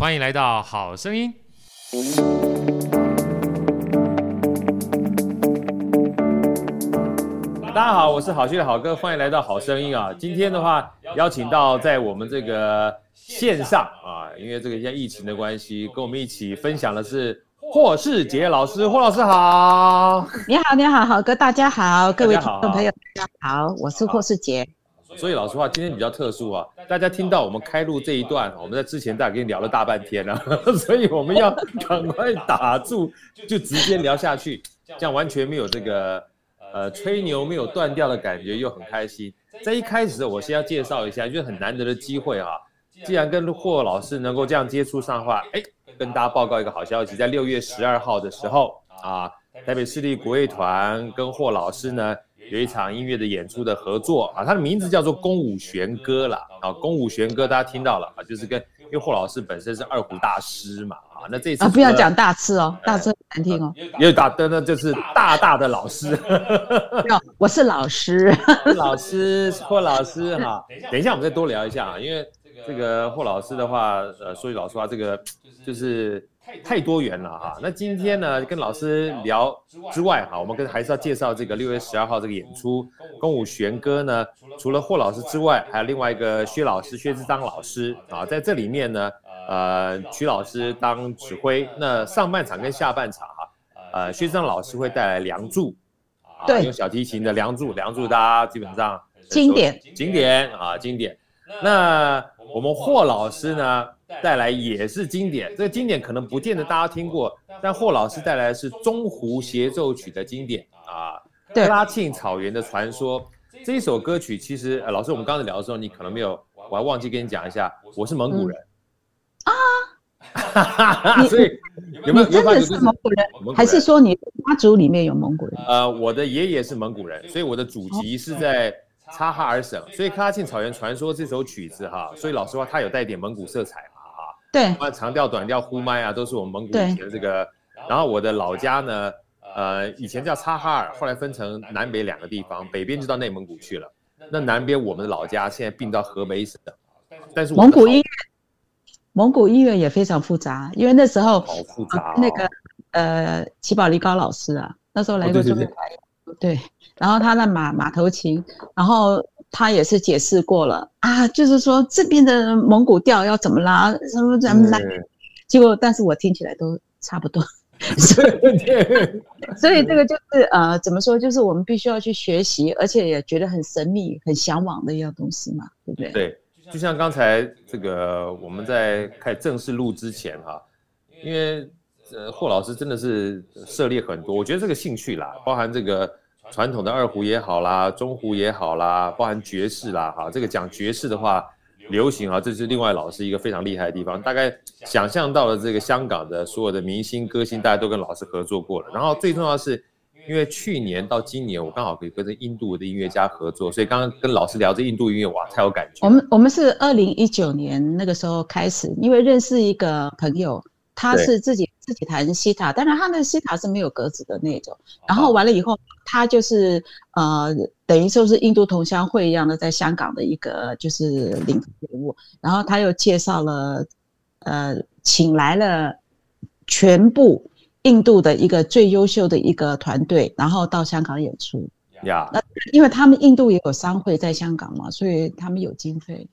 欢迎来到好声音。大家好，我是好趣的好哥，欢迎来到好声音啊！今天的话，邀请到在我们这个线上啊，因为这个现在疫情的关系，跟我们一起分享的是霍世杰老师。霍老师好，你好，你好，好哥，大家好，各位听众朋友，大家好，我是霍世杰。所以老实话，今天比较特殊啊，大家听到我们开录这一段，我们在之前大概跟你聊了大半天了，所以我们要赶快打住，就直接聊下去，这样完全没有这个呃吹牛没有断掉的感觉，又很开心。在一开始，我先要介绍一下，就是很难得的机会啊，既然跟霍老师能够这样接触上的话，哎，跟大家报告一个好消息，在六月十二号的时候啊，台北市立国乐团跟霍老师呢。有一场音乐的演出的合作啊，它的名字叫做《宫舞弦歌》了啊，《宫舞弦歌》大家听到了啊，就是跟因为霍老师本身是二胡大师嘛啊，那这次啊不要讲大师哦，大师很难听哦，因为大的呢就是大大的老师，我是老师，老师霍老师哈，等一下我们再多聊一下啊，因为这个霍老师的话，呃，说句老实话，这个就是。太多元了哈，那今天呢，跟老师聊之外哈，我们跟还是要介绍这个六月十二号这个演出《公舞弦歌》呢。除了霍老师之外，还有另外一个薛老师薛之章老师啊，在这里面呢，呃，曲老师当指挥。那上半场跟下半场哈，呃，薛之章老师会带来《梁祝》，对，用小提琴的《梁祝》，《梁祝》大家基本上经典经典啊，经典。那我们霍老师呢？带来也是经典，这个经典可能不见得大家听过，但霍老师带来的是中胡协奏曲的经典啊，拉沁草原的传说这一首歌曲，其实呃，老师我们刚才聊的时候，你可能没有，我还忘记跟你讲一下，我是蒙古人、嗯、啊，所以有没有？你真的是蒙古人还是说你家族里面有蒙古人？呃，我的爷爷是蒙古人，所以我的祖籍是在。察哈尔省，所以《喀拉沁草原传说》这首曲子哈，所以老实话，它有带点蒙古色彩嘛哈。对，长调、短调、呼麦啊，都是我们蒙古以前的这个。然后我的老家呢，呃，以前叫察哈尔，后来分成南北两个地方，北边就到内蒙古去了。那南边我们的老家现在并到河北省，但是蒙古音乐，蒙古音乐也非常复杂，因为那时候好复杂、哦啊。那个呃，齐宝力高老师啊，那时候来过中国。哦对，然后他的马马头琴，然后他也是解释过了啊，就是说这边的蒙古调要怎么拉，什么怎么拉，结果但是我听起来都差不多，所以所以这个就是呃怎么说，就是我们必须要去学习，而且也觉得很神秘、很向往的一样东西嘛，对不对？对，就像刚才这个我们在开正式录之前哈，因为呃霍老师真的是涉猎很多，我觉得这个兴趣啦，包含这个。传统的二胡也好啦，中胡也好啦，包含爵士啦，哈，这个讲爵士的话，流行啊，这是另外老师一个非常厉害的地方。大概想象到了这个香港的所有的明星歌星，大家都跟老师合作过了。然后最重要是，因为去年到今年，我刚好可以跟着印度的音乐家合作，所以刚刚跟老师聊这印度音乐，哇，太有感觉。我们我们是二零一九年那个时候开始，因为认识一个朋友，他是自己。自己弹西塔，但是他那西塔是没有格子的那种。然后完了以后，他就是呃，等于说是印度同乡会一样的，在香港的一个就是领头人物。然后他又介绍了，呃，请来了全部印度的一个最优秀的一个团队，然后到香港演出。呀，那因为他们印度也有商会在香港嘛，所以他们有经费，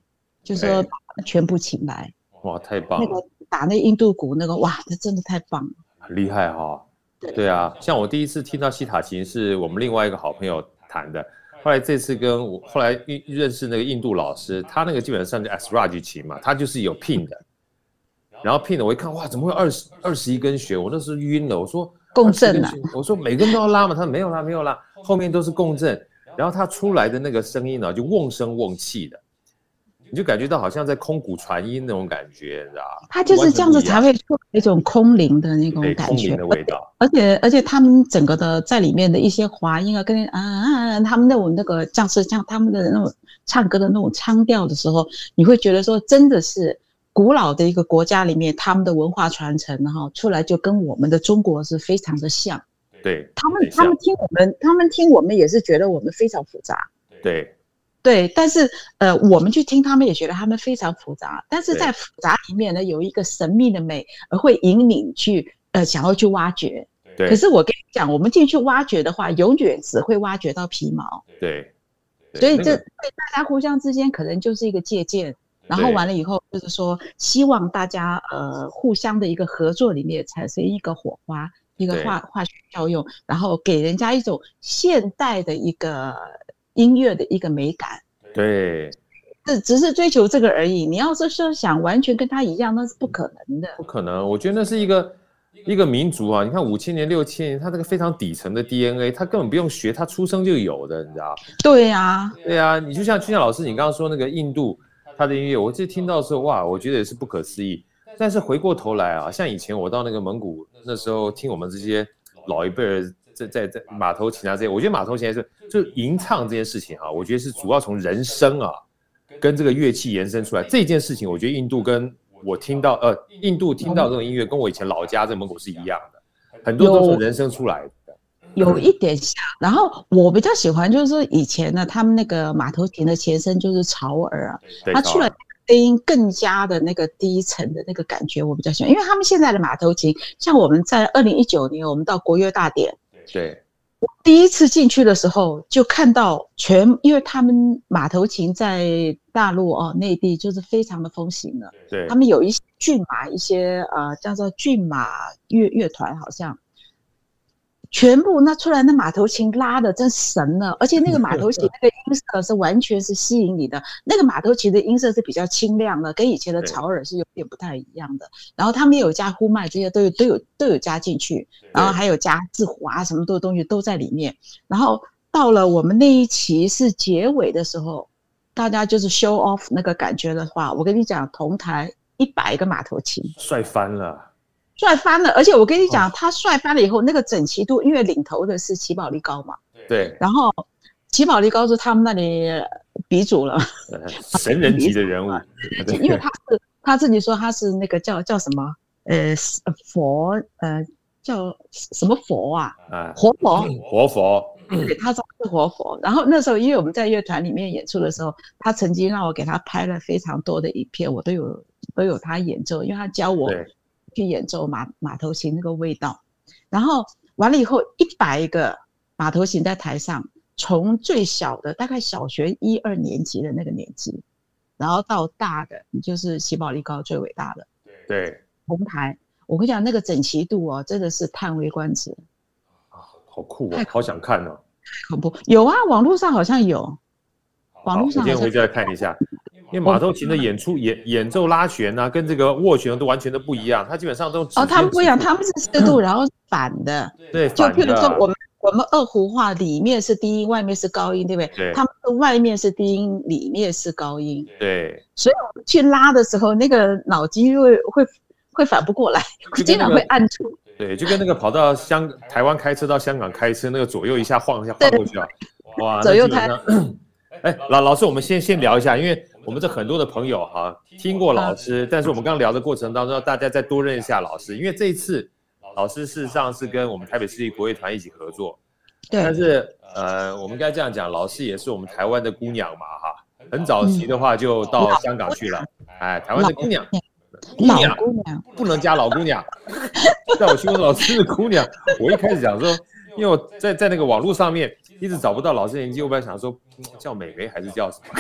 就是说全部请来。哇，太棒了！那个打那印度鼓那个，哇，那真的太棒了，很厉害哈、哦。对对啊，像我第一次听到西塔琴是我们另外一个好朋友弹的，后来这次跟我后来认识那个印度老师，他那个基本上就 Asraj 琴嘛，他就是有 pin 的，然后 pin 的我一看，哇，怎么会二十二十一根弦？我那时候晕了，我说共振啊，我说每根都要拉嘛？他说没有拉，没有拉，后面都是共振，然后他出来的那个声音呢，就瓮声瓮气的。你就感觉到好像在空谷传音那种感觉，你知道吧？它就是这样子才会出一种空灵的那种感觉，的味道。而且而且他们整个的在里面的一些滑音啊，跟啊啊，他们那种那个像是像他们的那种唱歌的那种腔调的时候，你会觉得说真的是古老的一个国家里面他们的文化传承，然后出来就跟我们的中国是非常的像。对，他们他们听我们，他们听我们也是觉得我们非常复杂。对。对，但是呃，我们去听他们也觉得他们非常复杂，但是在复杂里面呢，有一个神秘的美，而会引领去呃想要去挖掘。对。可是我跟你讲，我们进去挖掘的话，永远只会挖掘到皮毛。对。对所以这对大家互相之间可能就是一个借鉴，然后完了以后就是说，希望大家呃互相的一个合作里面产生一个火花。一个化化学效用，然后给人家一种现代的一个音乐的一个美感。对，这只是追求这个而已。你要是说想完全跟他一样，那是不可能的。不可能，我觉得那是一个一个民族啊。你看五千年、六千年，他这个非常底层的 DNA，他根本不用学，他出生就有的，你知道？对呀、啊，对呀、啊。你就像就像老师你刚刚说那个印度他的音乐，我这听到的时候，哇，我觉得也是不可思议。但是回过头来啊，像以前我到那个蒙古那时候听我们这些老一辈人在在在马头琴啊这些，我觉得马头琴还是就吟唱这件事情啊，我觉得是主要从人声啊跟这个乐器延伸出来这件事情，我觉得印度跟我听到呃印度听到这种音乐跟我以前老家在蒙古是一样的，很多都是人声出来的，有一点像。然后我比较喜欢就是以前呢，他们那个马头琴的前身就是潮儿啊，他去了。声音更加的那个低沉的那个感觉，我比较喜欢，因为他们现在的马头琴，像我们在二零一九年，我们到国乐大典，对，我第一次进去的时候就看到全，因为他们马头琴在大陆哦内地就是非常的风行的，对，他们有一些骏马，一些呃叫做骏马乐乐团，好像。全部那出来那马头琴拉的真神了，而且那个 马头琴那个音色是完全是吸引你的。那个马头琴的音色是比较清亮的，跟以前的潮耳是有点不太一样的。然后他们有加呼麦，这些都有都有都有加进去，然后还有加字胡啊什么多的东西都在里面。然后到了我们那一期是结尾的时候，大家就是 show off 那个感觉的话，我跟你讲，同台一百个马头琴，帅翻了。帅翻了，而且我跟你讲，他帅翻了以后，那个整齐度，因为领头的是齐宝力高嘛，对，然后齐宝力高是他们那里鼻祖了，神人级的人物，因为他是他自己说他是那个叫叫什么，呃，佛，呃，叫什么佛啊？啊，活佛，活佛，对，他说是活佛。然后那时候，因为我们在乐团里面演出的时候，他曾经让我给他拍了非常多的影片，我都有都有他演奏，因为他教我。去演奏马马头琴那个味道，然后完了以后，一百个马头琴在台上，从最小的大概小学一二年级的那个年纪，然后到大的，你就是喜宝力高最伟大的，对，红台，我跟你讲那个整齐度哦，真的是叹为观止。啊，好酷啊，好想看哦，恐怖，有啊，网络上好像有，网络上今天回去再看一下。因为马头琴的演出演演奏拉弦啊，跟这个握弦都完全都不一样。它基本上都哦，他们不一样，他们是四度，然后反的。对，就譬如说我们我们二胡话里面是低音，外面是高音，对不对？对。他们的外面是低音，里面是高音。对。所以我们去拉的时候，那个脑筋会会会反不过来，经常会按错。对，就跟那个跑到香台湾开车到香港开车，那个左右一下晃一下晃过去啊，哇，左右开。哎，老老师，我们先先聊一下，因为。我们这很多的朋友哈，听过老师，但是我们刚刚聊的过程当中，要大家再多认一下老师，因为这一次老师事实上是跟我们台北市立国乐团一起合作，对。但是呃，我们应该这样讲，老师也是我们台湾的姑娘嘛哈，很早期的话就到香港去了，哎，台湾的姑娘，姑娘，姑娘不能加老姑娘，在我心中老师是姑娘，我一开始讲说，因为我在在那个网络上面。一直找不到老师年纪，我本来想说叫美眉还是叫什么？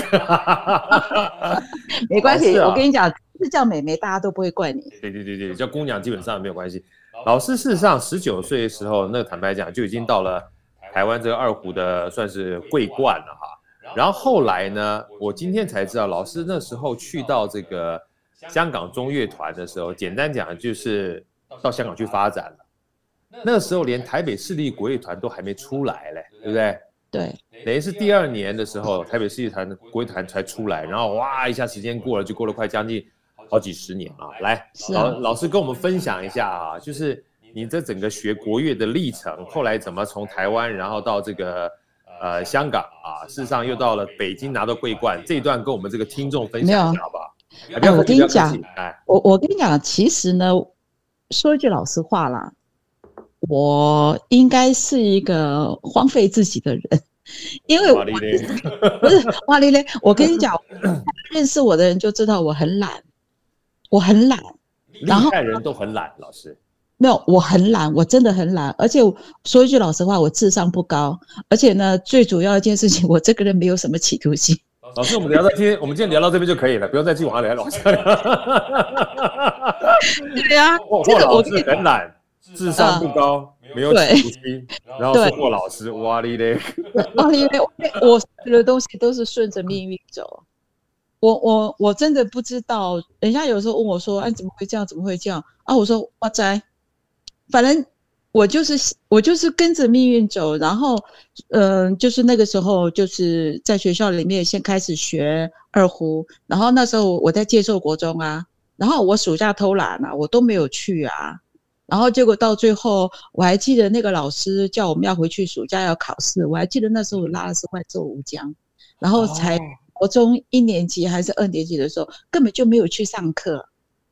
没关系，啊、我跟你讲，是叫美眉，大家都不会怪你。对对对对，叫姑娘基本上没有关系。老师事实上十九岁的时候，那个坦白讲就已经到了台湾这个二胡的算是桂冠了哈。然后后来呢，我今天才知道，老师那时候去到这个香港中乐团的时候，简单讲就是到香港去发展了。那个时候连台北市立国乐团都还没出来嘞，对不对？对，等于是第二年的时候，台北市立团国乐团才出来，然后哇一下时间过了，就过了快将近好几十年啊！来，老老师跟我们分享一下啊，就是你这整个学国乐的历程，后来怎么从台湾然后到这个呃香港啊，事实上又到了北京拿到桂冠，这一段跟我们这个听众分享一下好不好？没有，我跟你讲，哎，我我跟你讲，其实呢，说一句老实话啦。我应该是一个荒废自己的人，因为 不是哇哩嘞，我跟你讲，认识我的人就知道我很懒，我很懒。然后厉害人都很懒，老师。没有，我很懒，我真的很懒。而且说一句老实话，我智商不高。而且呢，最主要一件事情，我这个人没有什么企图心。老师，我们聊到今天，我们今天聊到这边就可以了，不用再继续往下聊，往下聊。对呀，霍老师很懒，智商不高。没有企图心，然后是霍老师，哇哩嘞，哇哩嘞，我学的东西都是顺着命运走。我我我真的不知道，人家有时候问我说：“哎，怎么会这样？怎么会这样？”啊，我说：“哇塞，反正我就是我就是跟着命运走。”然后，嗯、呃，就是那个时候就是在学校里面先开始学二胡，然后那时候我在介寿国中啊，然后我暑假偷懒啊，我都没有去啊。然后结果到最后，我还记得那个老师叫我们要回去暑假要考试。我还记得那时候我拉的是《万寿无疆》，然后才国中一年级还是二年级的时候，根本就没有去上课。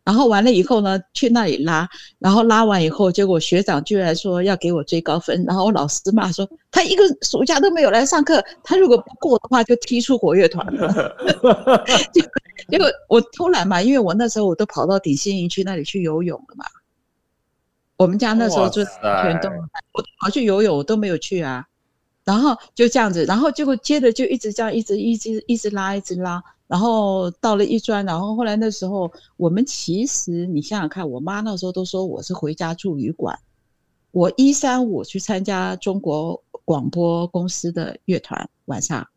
然后完了以后呢，去那里拉，然后拉完以后，结果学长居然说要给我最高分。然后我老师骂说他一个暑假都没有来上课，他如果不过的话就踢出国乐团了。结果结果我偷懒嘛，因为我那时候我都跑到鼎新营去那里去游泳了嘛。我们家那时候就全都，我跑去游泳我都没有去啊，然后就这样子，然后结果接着就一直这样，一直一直一直拉，一直拉，然后到了一专，然后后来那时候我们其实你想想看，我妈那时候都说我是回家住旅馆，我一三五去参加中国广播公司的乐团晚上，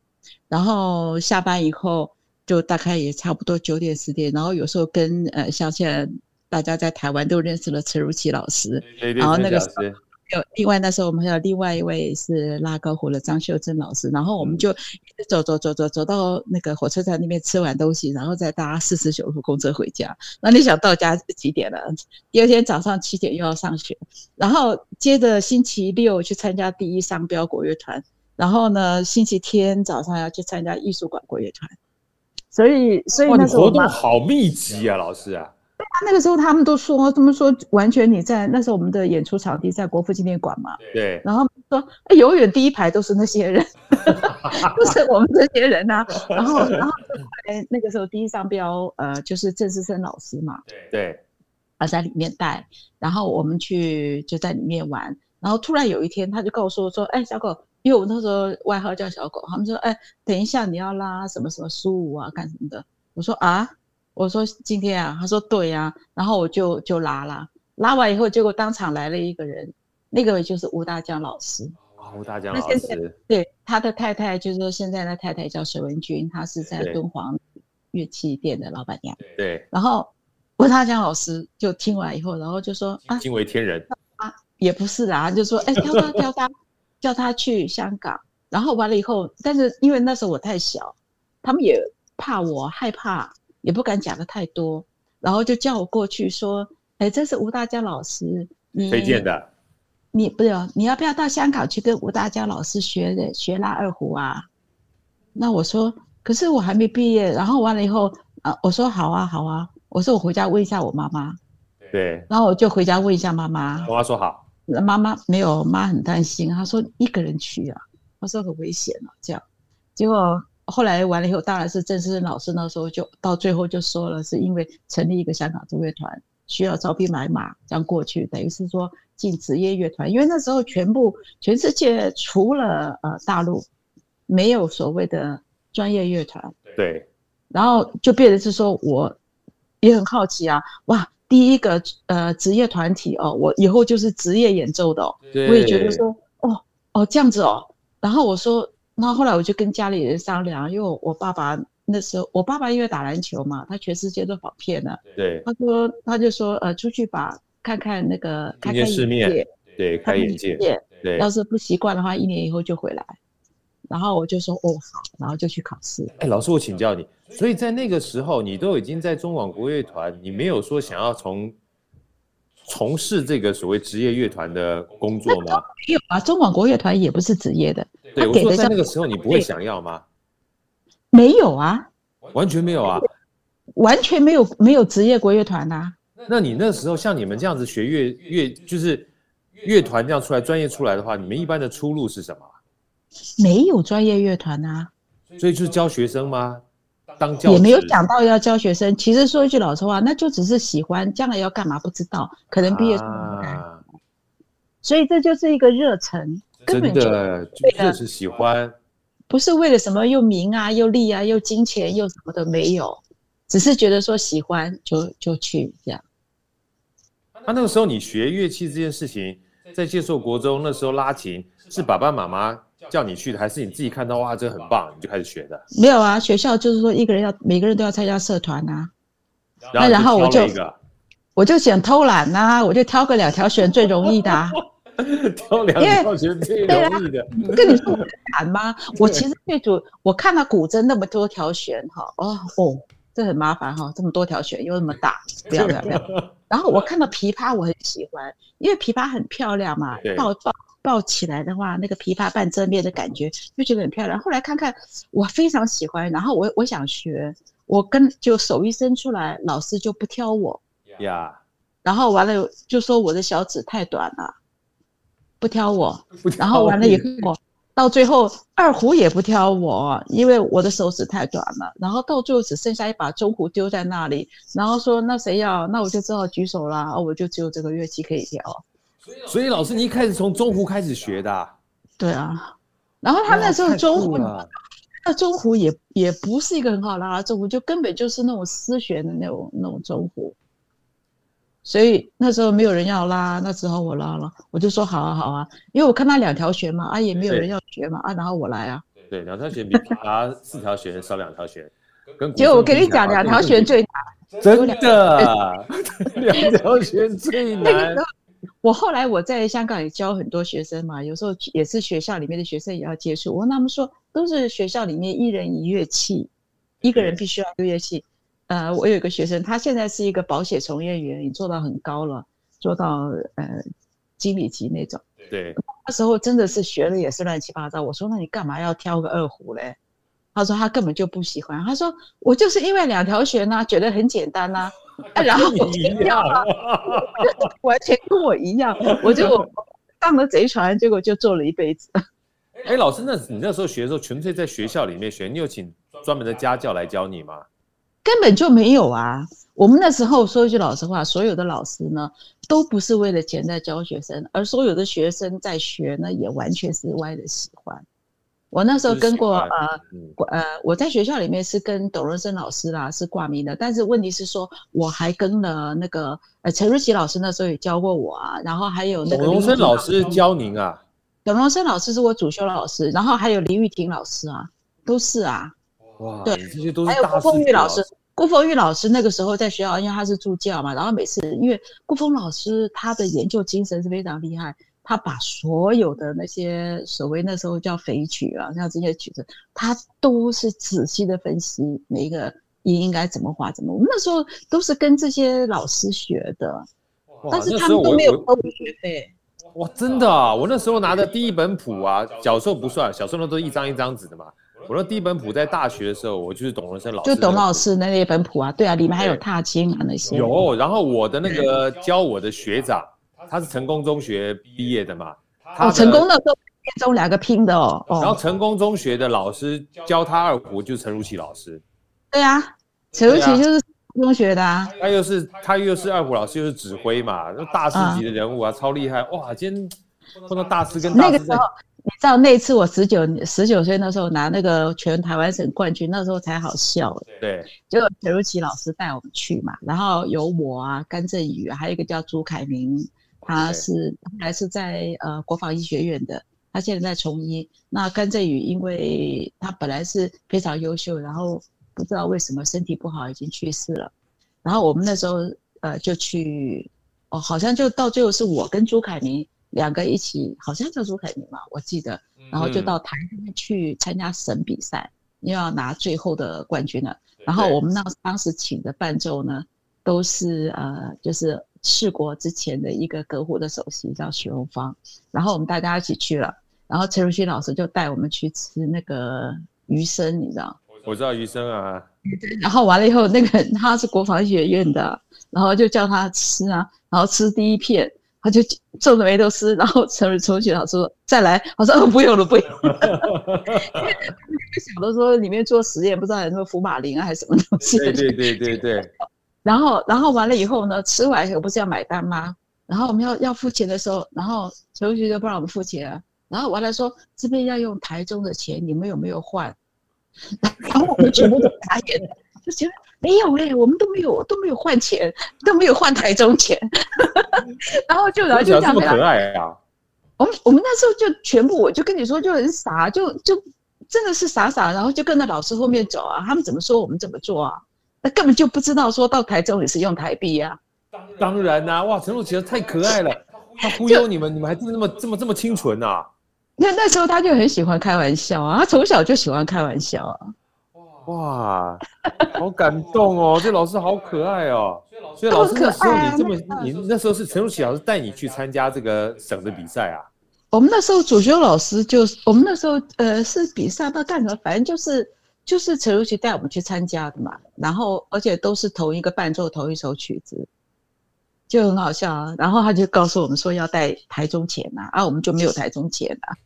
然后下班以后就大概也差不多九点十点，然后有时候跟呃像现在。大家在台湾都认识了陈如琪老师，对对对，然后那个时候有另外那时候我们还有另外一位是拉高胡的张秀珍老师，然后我们就一直走走走走走到那个火车站那边吃完东西，然后再搭四十九路公车回家。那你想到家几点了？第二天早上七点又要上学，然后接着星期六去参加第一商标国乐团，然后呢星期天早上要去参加艺术馆国乐团。所以所以那时候活动好密集啊，老师啊。那个时候他们都说，他们说完全你在那时候我们的演出场地在国父纪念馆嘛，对。然后说，哎，永远第一排都是那些人，都是我们这些人呐、啊。然后，然后哎，那个时候第一商标呃就是郑世生老师嘛，对，他在里面带，然后我们去就在里面玩。然后突然有一天，他就告诉我说，哎，小狗，因为我那时候外号叫小狗，他们说，哎，等一下你要拉什么什么苏武啊，干什么的？我说啊。我说今天啊，他说对呀、啊，然后我就就拉了，拉完以后，结果当场来了一个人，那个就是吴大江老师。吴大江老师，对，他的太太就是说现在的太太叫沈文君，她是在敦煌乐器店的老板娘。对。然后吴大江老师就听完以后，然后就说啊，惊为天人啊，也不是啦，就说哎，叫他叫他叫他去香港，然后完了以后，但是因为那时候我太小，他们也怕我害怕。也不敢讲的太多，然后就叫我过去说：“哎，这是吴大江老师，你推荐的，你不是你要不要到香港去跟吴大江老师学的学拉二胡啊？”那我说：“可是我还没毕业。”然后完了以后啊，我说：“好啊，好啊。”我说：“我回家问一下我妈妈。”对，然后我就回家问一下妈妈。妈妈说好。妈妈没有，妈很担心，她说一个人去啊，她说很危险啊，这样，结果。后来完了以后，当然是郑世生老师那时候就到最后就说了，是因为成立一个香港中乐团需要招兵买马，这样过去等于是说进职业乐团，因为那时候全部全世界除了呃大陆没有所谓的专业乐团，对，然后就变成是说我也很好奇啊，哇，第一个呃职业团体哦，我以后就是职业演奏的哦，我也觉得说哦哦这样子哦，然后我说。那后来我就跟家里人商量，因为我爸爸那时候，我爸爸因为打篮球嘛，他全世界都跑遍了。对。他说，他就说，呃，出去吧，看看那个，看看世面，对，开眼界。对。要是不习惯的话，一年以后就回来。然后我就说，哦，好，然后就去考试。哎，老师，我请教你，所以在那个时候，你都已经在中广国乐团，你没有说想要从从事这个所谓职业乐团的工作吗？没有啊，中广国乐团也不是职业的。对，我说在那个时候你不会想要吗？没有啊，完全没有啊，完全没有没有职业国乐团呐。那你那时候像你们这样子学乐乐，就是乐团这样出来专业出来的话，你们一般的出路是什么？没有专业乐团啊，所以就是教学生吗？当教也没有想到要教学生。其实说一句老实话，那就只是喜欢，将来要干嘛不知道，可能毕业、啊、所以这就是一个热忱，根本就就是喜欢，不是为了什么又名啊又利啊又金钱又什么的没有，只是觉得说喜欢就就去这样。那那个时候你学乐器这件事情，在接受国中那时候拉琴，是爸爸妈妈叫你去的，还是你自己看到哇这很棒，你就开始学的？没有啊，学校就是说一个人要每个人都要参加社团啊。那然后我就我就想偷懒啊，我就挑个两条弦最容易的啊。挑两条弦最容易的。跟你说我难吗？我其实最主我看到古筝那么多条弦哈，哦哦，这很麻烦哈，这么多条弦又那么大，不要不要不要。然后我看到琵琶我很喜欢，因为琵琶很漂亮嘛，抱抱。抱起来的话，那个琵琶半遮面的感觉就觉得很漂亮。后来看看，我非常喜欢，然后我我想学，我跟就手一伸出来，老师就不挑我呀。Yeah. 然后完了就说我的小指太短了，不挑我。然后完了以后，到最后二胡也不挑我，因为我的手指太短了。然后到最后只剩下一把中胡丢在那里，然后说那谁要？那我就只好举手了。哦，我就只有这个乐器可以挑。所以老师，你一开始从中胡开始学的？啊？对啊，然后他那时候中胡，那中胡也也不是一个很好拉的中胡，就根本就是那种丝弦的那种那种中胡。所以那时候没有人要拉，那时候我拉了，我就说好啊好啊，因为我看他两条弦嘛，啊也没有人要学嘛，啊然后我来啊。对，两条弦比拉 四条弦少两条弦。结果我跟你讲，两条弦最难。真的，两条弦最难。我后来我在香港也教很多学生嘛，有时候也是学校里面的学生也要接触。我跟他们说，都是学校里面一人一乐器，一个人必须要一个乐器。呃，我有一个学生，他现在是一个保险从业员，也做到很高了，做到呃经理级那种。对，那时候真的是学的也是乱七八糟。我说，那你干嘛要挑个二胡嘞？他说他根本就不喜欢。他说我就是因为两条弦呢，觉得很简单呐。啊、然后我就要了，完全跟我一样，我就 上了贼船，结果就做了一辈子。哎，老师，那你那时候学的时候，纯粹在学校里面学，你有请专门的家教来教你吗？根本就没有啊！我们那时候说一句老实话，所有的老师呢，都不是为了钱在教学生，而所有的学生在学呢，也完全是歪的喜欢。我那时候跟过呃，呃，我在学校里面是跟董荣生老师啦，是挂名的。但是问题是说，我还跟了那个呃陈瑞琪老师，那时候也教过我啊。然后还有那个董荣生老师教您啊？董荣生老师是我主修老师，然后还有林玉婷老师啊，都是啊。哇，对，这些都是。还有顾凤玉老师，顾凤玉老师那个时候在学校，因为他是助教嘛，然后每次因为顾凤老师他的研究精神是非常厉害。他把所有的那些所谓那时候叫肥曲啊，像这些曲子，他都是仔细的分析每一个音应该怎么画怎么。我们那时候都是跟这些老师学的，但是他们都没有收学费。哇，真的啊！我那时候拿的第一本谱啊，小时候不算，小时候那都一张一张纸的嘛。我那第一本谱在大学的时候，我就是董文生老师，就董老师那那本谱啊，对啊，里面还有踏青啊那些。有，然后我的那个教我的学长。他是成功中学毕业的嘛？哦，成功的时候建中两个拼的哦。然后成功中学的老师教他二胡就是陈如琪老师。对啊，陈如琪就是中学的啊。他又是他又是二胡老师，又是指挥嘛，大师级的人物啊，超厉害哇！今天碰到大师跟。那个时候，你知道那次我十九十九岁那时候拿那个全台湾省冠军，那时候才好笑。对，结果陈如琪老师带我们去嘛，然后有我啊，甘振宇，还有一个叫朱凯明。他是本来是在呃国防医学院的，他现在在从医。那甘振宇因为他本来是非常优秀，然后不知道为什么身体不好，已经去世了。然后我们那时候呃就去，哦，好像就到最后是我跟朱凯明两个一起，好像叫朱凯明嘛，我记得。然后就到台湾去参加省比赛，又要拿最后的冠军了。然后我们那当时请的伴奏呢，都是呃就是。试国之前的一个革胡的首席叫许荣芳，然后我们大家一起去了，然后陈如旭老师就带我们去吃那个鱼生，你知道？我知道鱼生啊。然后完了以后，那个 他是国防学院的，然后就叫他吃啊，然后吃第一片，他就皱着眉头吃，然后陈陈如曲老师说再来，我说哦不用了不用了，因为想到说里面做实验，不知道有什么福马林啊还是什么东西，对对对对对。然后然后完了以后呢，吃完以后不是要买单吗？然后我们要要付钱的时候，然后陈同学就不让我们付钱了，然后完了说这边要用台中的钱，你们有没有换？然后我们全部都傻眼了，就觉得。没有哎、欸，我们都没有都没有换钱，都没有换台中钱，然后就然后就这样子。可爱啊！我们我们那时候就全部，我就跟你说就很傻，就就真的是傻傻，然后就跟着老师后面走啊。他们怎么说我们怎么做啊？那根本就不知道说到台中也是用台币啊。当然啦、啊，哇，陈露其实太可爱了，他忽悠你们，你们还这么这么这么这么清纯啊。那那时候他就很喜欢开玩笑啊，他从小就喜欢开玩笑啊。哇，好感动哦！这老师好可爱哦。所以老师那时候你这么，你那时候是陈如琪老师带你去参加这个省的比赛啊？我们那时候主修老师就是，我们那时候呃是比赛不知道干什么，反正就是就是陈如琪带我们去参加的嘛。然后而且都是同一个伴奏，同一首曲子。就很好笑啊，然后他就告诉我们说要带台中钱呐，啊，我们就没有台中钱啊。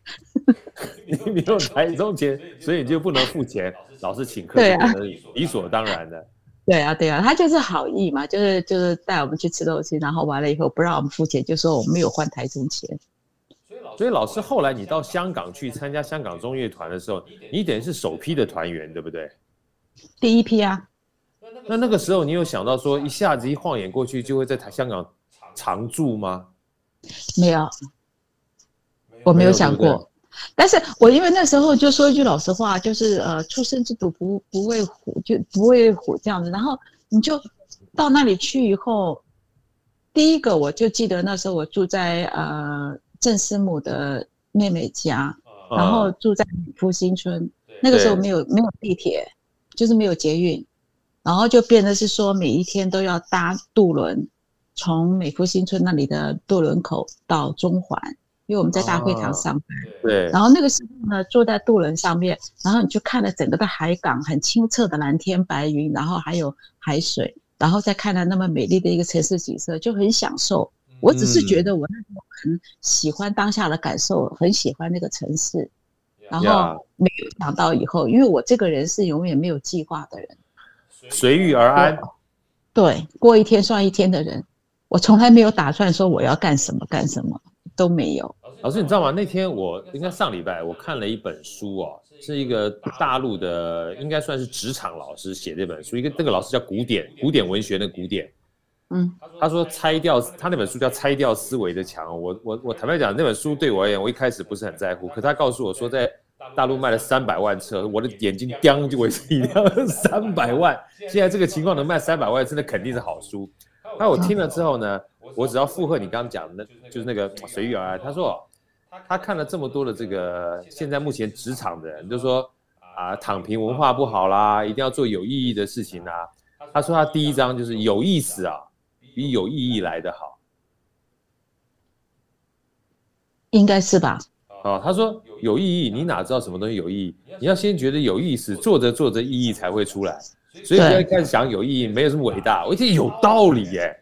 你没有台中钱，所以你就不能付钱，老师请客，对啊，理所当然的。对啊，对啊，他就是好意嘛，就是就是带我们去吃东西，然后完了以后不让我们付钱，就说我们没有换台中钱。所以老师后来你到香港去参加香港中乐团的时候，你等于是首批的团员，对不对？第一批啊。那那个时候，你有想到说一下子一晃眼过去就会在台香港常住吗？没有，我没有想过。对对，但是我因为那时候就说一句老实话，就是呃，出生之犊不不畏虎，就不畏虎这样子。然后你就到那里去以后，第一个我就记得那时候我住在呃郑师母的妹妹家，然后住在美孚新村。那个时候没有没有地铁，就是没有捷运。然后就变得是说，每一天都要搭渡轮，从美孚新村那里的渡轮口到中环，因为我们在大会堂上班。对。然后那个时候呢，坐在渡轮上面，然后你就看了整个的海港，很清澈的蓝天白云，然后还有海水，然后再看了那么美丽的一个城市景色，就很享受。我只是觉得我那时候很喜欢当下的感受，很喜欢那个城市。然后没有想到以后，因为我这个人是永远没有计划的人。随遇而安，对，过一天算一天的人，我从来没有打算说我要干什么干什么都没有。老师，你知道吗？那天我应该上礼拜我看了一本书哦，是一个大陆的，应该算是职场老师写这本书，一个那个老师叫古典古典文学的古典，嗯，他说拆掉他那本书叫拆掉思维的墙。我我我坦白讲，那本书对我而言，我一开始不是很在乎，可他告诉我说在。大陆卖了三百万车，我的眼睛盯就为之一亮。三百万，现在这个情况能卖三百万，真的肯定是好书。那我听了之后呢，我只要附和你刚刚讲的，就是那个随遇而安。他说，他看了这么多的这个现在目前职场的人，就说啊，躺平文化不好啦，一定要做有意义的事情啦。他说他第一章就是有意思啊，比有意义来的好，应该是吧？哦，他说有意义，你哪知道什么东西有意义？你要先觉得有意思，做着做着意义才会出来。所以不要开始想有意义，没有什么伟大。我觉得有道理耶。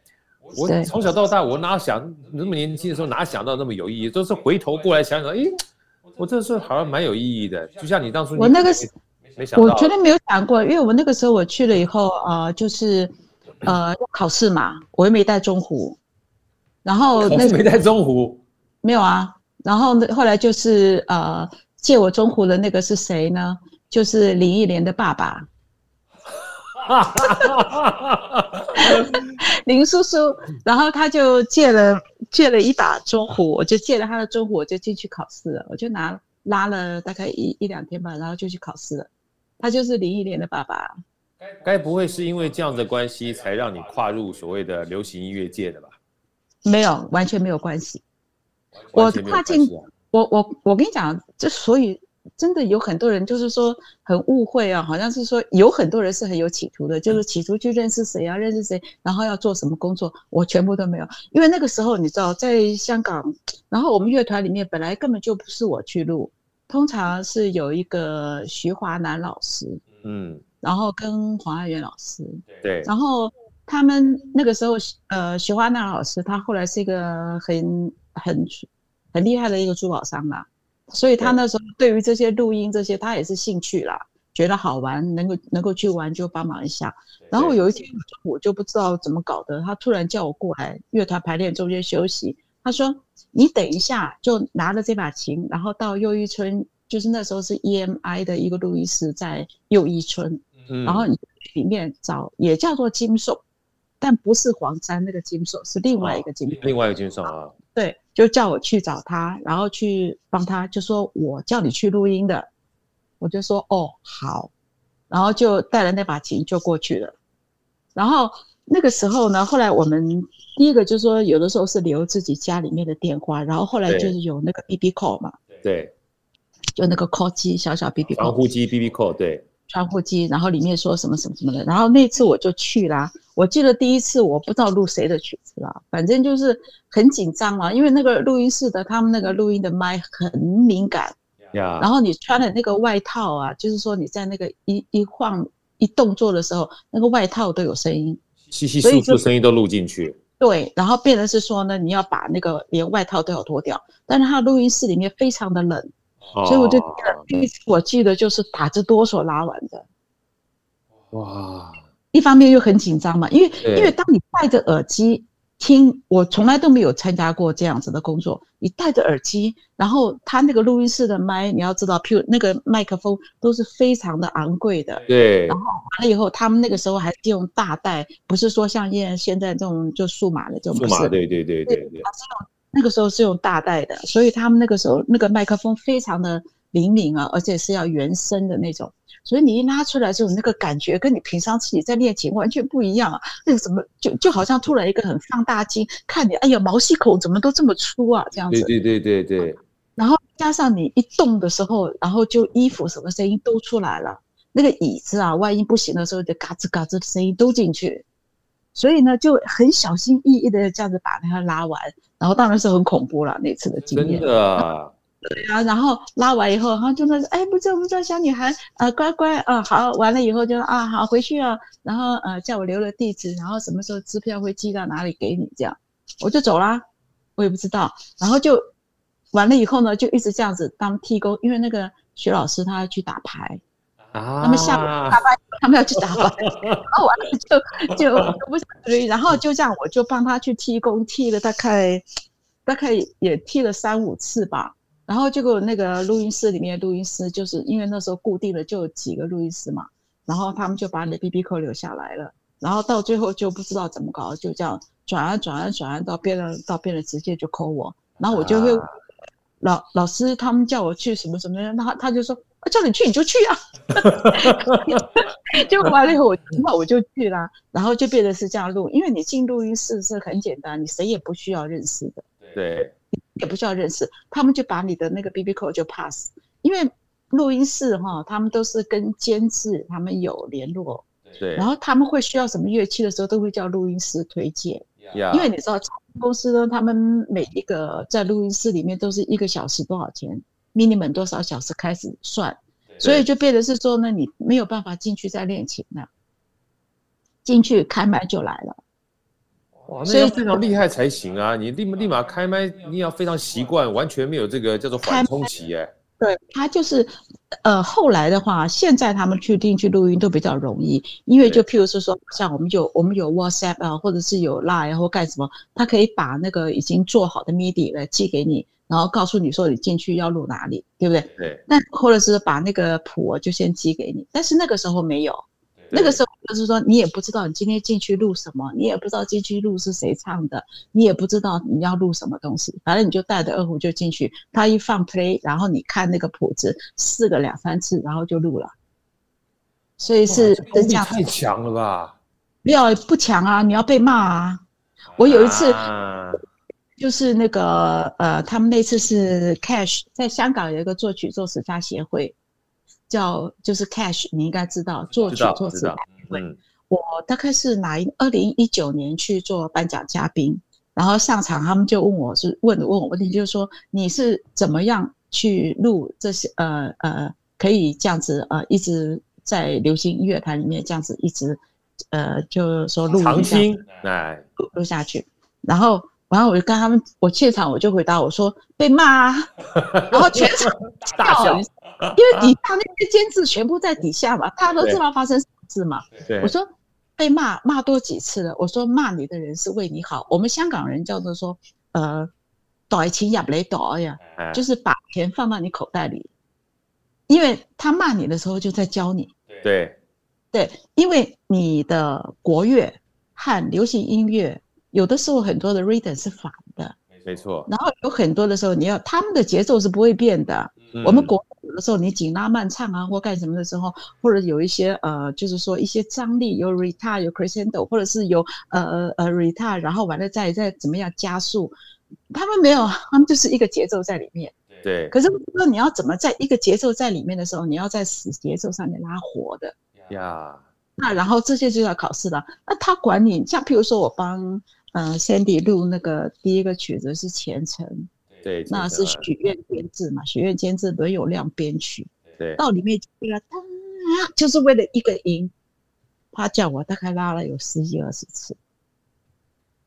我从小到大，我哪想那么年轻的时候哪想到那么有意义？都是回头过来想想，哎，我这时候好像蛮有意义的。就像你当初你，我那个是，没想到，我绝对没有想过，因为我那个时候我去了以后，呃，就是呃考试嘛，我又没带中壶，然后 那没带中壶，没有啊。然后呢，后来就是呃，借我中壶的那个是谁呢？就是林忆莲的爸爸，林叔叔。然后他就借了借了一把中壶，我就借了他的中壶，我就进去考试了。我就拿拉了大概一一两天吧，然后就去考试了。他就是林忆莲的爸爸。该不会是因为这样的关系才让你跨入所谓的流行音乐界的吧？没有，完全没有关系。我跨进，我我我跟你讲，这所以真的有很多人就是说很误会啊，好像是说有很多人是很有企图的，就是企图去认识谁啊，认识谁，然后要做什么工作，我全部都没有，因为那个时候你知道，在香港，然后我们乐团里面本来根本就不是我去录，通常是有一个徐华南老师，嗯，然后跟黄爱媛老师，对，然后。他们那个时候，呃，徐花娜老师，她后来是一个很很很厉害的一个珠宝商啦，所以他那时候对于这些录音这些，他也是兴趣啦，觉得好玩，能够能够去玩就帮忙一下。然后有一天我就不知道怎么搞的，他突然叫我过来乐团排练中间休息，他说：“你等一下，就拿着这把琴，然后到又一村，就是那时候是 EMI 的一个录音室在又一村，嗯、然后你里面找也叫做金兽。”但不是黄山那个金兽，是另外一个金兽，哦，另外一个金兽啊。对，就叫我去找他，然后去帮他，就说我叫你去录音的，我就说哦好，然后就带了那把琴就过去了。然后那个时候呢，后来我们第一个就是说，有的时候是留自己家里面的电话，然后后来就是有那个 BB call 嘛，对，就那个 call 机，小小 BB call，机 BB call，对。传呼机，然后里面说什么什么什么的，然后那次我就去啦。我记得第一次我不知道录谁的曲子啦，反正就是很紧张嘛，因为那个录音室的他们那个录音的麦很敏感，Yeah. 然后你穿的那个外套啊，就是说你在那个一一晃一动作的时候，那个外套都有声音，稀稀疏疏声音都录进去。对，然后变成是说呢，你要把那个连外套都要脱掉，但是他录音室里面非常的冷。所以我就第一次，我记得就是打着哆嗦拉完的。哇！一方面又很紧张嘛，因为因为当你戴着耳机听，我从来都没有参加过这样子的工作。你戴着耳机，然后他那个录音室的麦，你要知道，譬如那个麦克风都是非常的昂贵的。对。然后完了以后，他们那个时候还是用大带，不是说像现现在这种就数码的这种。数码，对对对对对。那个时候是用大带的，所以他们那个时候那个麦克风非常的灵敏啊，而且是要原声的那种，所以你一拉出来之后，那个感觉跟你平常自己在练琴完全不一样啊。那个什么，就就好像突然一个很放大镜看你，哎呀，毛细孔怎么都这么粗啊？这样子。对对对对对。然后加上你一动的时候，然后就衣服什么声音都出来了，那个椅子啊，万一不行的时候，就嘎吱嘎吱的声音都进去。所以呢，就很小心翼翼的这样子把它拉完，然后当然是很恐怖了那次的经验。真的啊，对啊，然后拉完以后，然后就那哎，不知道不知道，小女孩啊、呃，乖乖啊，好，完了以后就啊，好回去啊，然后呃，叫我留了地址，然后什么时候支票会寄到哪里给你，这样我就走啦，我也不知道，然后就完了以后呢，就一直这样子当替工，因为那个徐老师他要去打牌。啊，他们下午打牌，他们要去打牌，然后完了就就就不想追，然后就这样，我就帮他去踢工，踢了大概大概也踢了三五次吧。然后结果那个录音室里面录音师，就是因为那时候固定的就有几个录音师嘛，然后他们就把你的 BB call 留下来了，然后到最后就不知道怎么搞，就这样转啊转啊转啊到别人到别人直接就 call 我，然后我就会老老师他们叫我去什么什么，他他就说。叫你去你就去啊，就完了以后我那我就去啦，然后就变成是这样录，因为你进录音室是很简单，你谁也不需要认识的，对，也不需要认识，他们就把你的那个 BB call 就 pass，因为录音室哈，他们都是跟监制他们有联络，对，然后他们会需要什么乐器的时候，都会叫录音师推荐，Yeah. 因为你知道公司呢，他们每一个在录音室里面都是一个小时多少钱。Minimum 多少小时开始算，所以就变得是说呢，你没有办法进去再练琴了，进去开麦就来了。哇，那要非常厉害才行啊！你立立马开麦，你要非常习惯，完全没有这个叫做缓冲期哎。对，他就是，呃，后来的话，现在他们去进去录音都比较容易，因为就譬如是说，像我们有我们有 WhatsApp 啊，或者是有 Line 或干什么，他可以把那个已经做好的 MIDI 来寄给你。然后告诉你说你进去要录哪里，对不对？对。那或者是把那个谱就先寄给你，但是那个时候没有，那个时候就是说你也不知道你今天进去录什么，你也不知道进去录是谁唱的，你也不知道你要录什么东西，反正你就带着二胡就进去，他一放 play，然后你看那个谱子，试个两三次，然后就录了。所以是这样。太强了吧？不要不强啊，你要被骂啊！我有一次。啊就是那个呃，他们那次是 Cash，在香港有一个作曲作词家协会，叫就是 Cash，你应该知道作曲作词家协会。嗯、我大概是哪一二零一九年去做颁奖嘉宾，然后上场他们就问我是问问我问题，就是说你是怎么样去录这些呃呃，可以这样子呃一直在流行音乐坛里面这样子一直呃，就说录长青，哎，录下去，然后，然后我就跟他们，我现场我就回答我说被骂啊，然后全场大笑，因为底下那些监制全部在底下嘛，大家都知道发生什么事嘛。我说被骂骂多几次了，我说骂你的人是为你好，我们香港人叫做说，呃，袋钱入你袋呀，就是把钱放到你口袋里，因为他骂你的时候就在教你。对。对，因为你的国乐和流行音乐，有的时候很多的 rhythm 是反的，没错。然后有很多的时候，你要他们的节奏是不会变的。嗯、我们国有的时候你紧拉慢唱啊，或干什么的时候，或者有一些呃，就是说一些张力，有 retard，有 crescendo，或者是有呃呃 retard，然后完了再再怎么样加速，他们没有，他们就是一个节奏在里面。对。可是说你要怎么在一个节奏在里面的时候，你要在死节奏上面拉活的。呀，那然后这些就要考试了。那他管你，像譬如说我帮呃 Sandy 录那个第一个曲子是前程，对，那是许愿监制嘛，许愿监制伦永亮编曲，对，到里面这个哒，就是为了一个音，他叫我大概拉了有十几二十次，